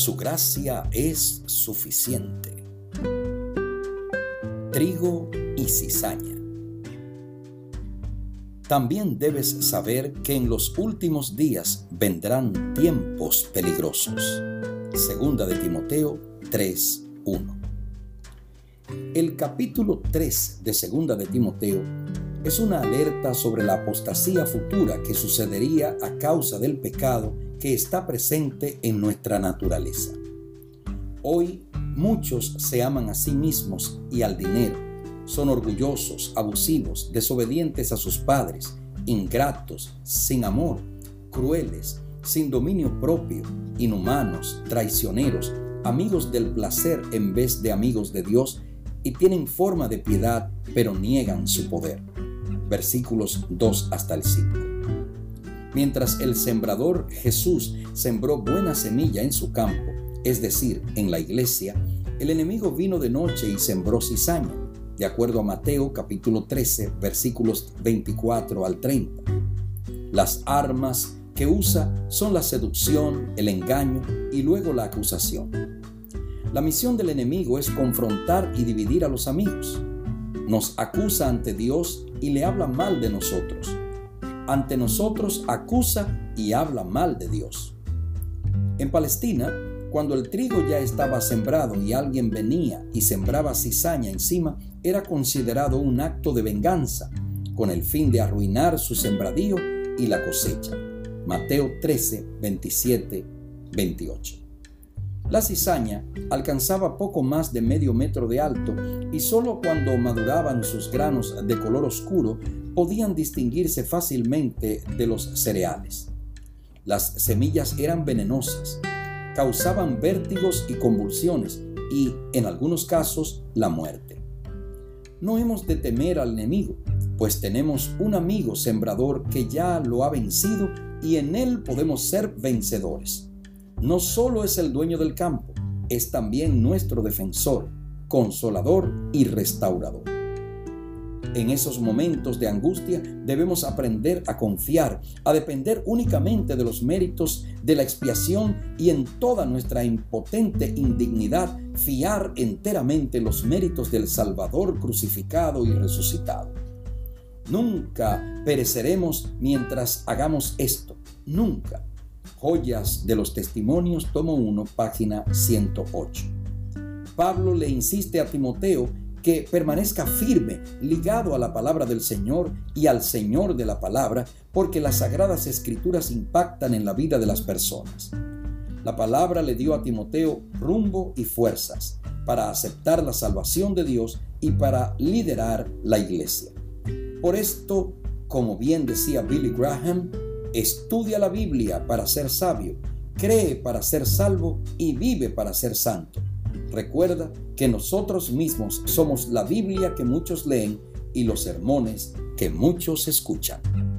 su gracia es suficiente. Trigo y cizaña. También debes saber que en los últimos días vendrán tiempos peligrosos. Segunda de Timoteo 3:1. El capítulo 3 de Segunda de Timoteo es una alerta sobre la apostasía futura que sucedería a causa del pecado que está presente en nuestra naturaleza. Hoy muchos se aman a sí mismos y al dinero. Son orgullosos, abusivos, desobedientes a sus padres, ingratos, sin amor, crueles, sin dominio propio, inhumanos, traicioneros, amigos del placer en vez de amigos de Dios y tienen forma de piedad pero niegan su poder. Versículos 2 hasta el 5. Mientras el sembrador Jesús sembró buena semilla en su campo, es decir, en la iglesia, el enemigo vino de noche y sembró cizaña, de acuerdo a Mateo capítulo 13, versículos 24 al 30. Las armas que usa son la seducción, el engaño y luego la acusación. La misión del enemigo es confrontar y dividir a los amigos. Nos acusa ante Dios y le habla mal de nosotros ante nosotros acusa y habla mal de Dios. En Palestina, cuando el trigo ya estaba sembrado y alguien venía y sembraba cizaña encima, era considerado un acto de venganza, con el fin de arruinar su sembradío y la cosecha. Mateo 13, 27, 28. La cizaña alcanzaba poco más de medio metro de alto y solo cuando maduraban sus granos de color oscuro podían distinguirse fácilmente de los cereales. Las semillas eran venenosas, causaban vértigos y convulsiones y, en algunos casos, la muerte. No hemos de temer al enemigo, pues tenemos un amigo sembrador que ya lo ha vencido y en él podemos ser vencedores no solo es el dueño del campo, es también nuestro defensor, consolador y restaurador. En esos momentos de angustia debemos aprender a confiar, a depender únicamente de los méritos de la expiación y en toda nuestra impotente indignidad fiar enteramente los méritos del Salvador crucificado y resucitado. Nunca pereceremos mientras hagamos esto, nunca. Joyas de los Testimonios, tomo 1, página 108. Pablo le insiste a Timoteo que permanezca firme, ligado a la palabra del Señor y al Señor de la palabra, porque las sagradas escrituras impactan en la vida de las personas. La palabra le dio a Timoteo rumbo y fuerzas para aceptar la salvación de Dios y para liderar la iglesia. Por esto, como bien decía Billy Graham, Estudia la Biblia para ser sabio, cree para ser salvo y vive para ser santo. Recuerda que nosotros mismos somos la Biblia que muchos leen y los sermones que muchos escuchan.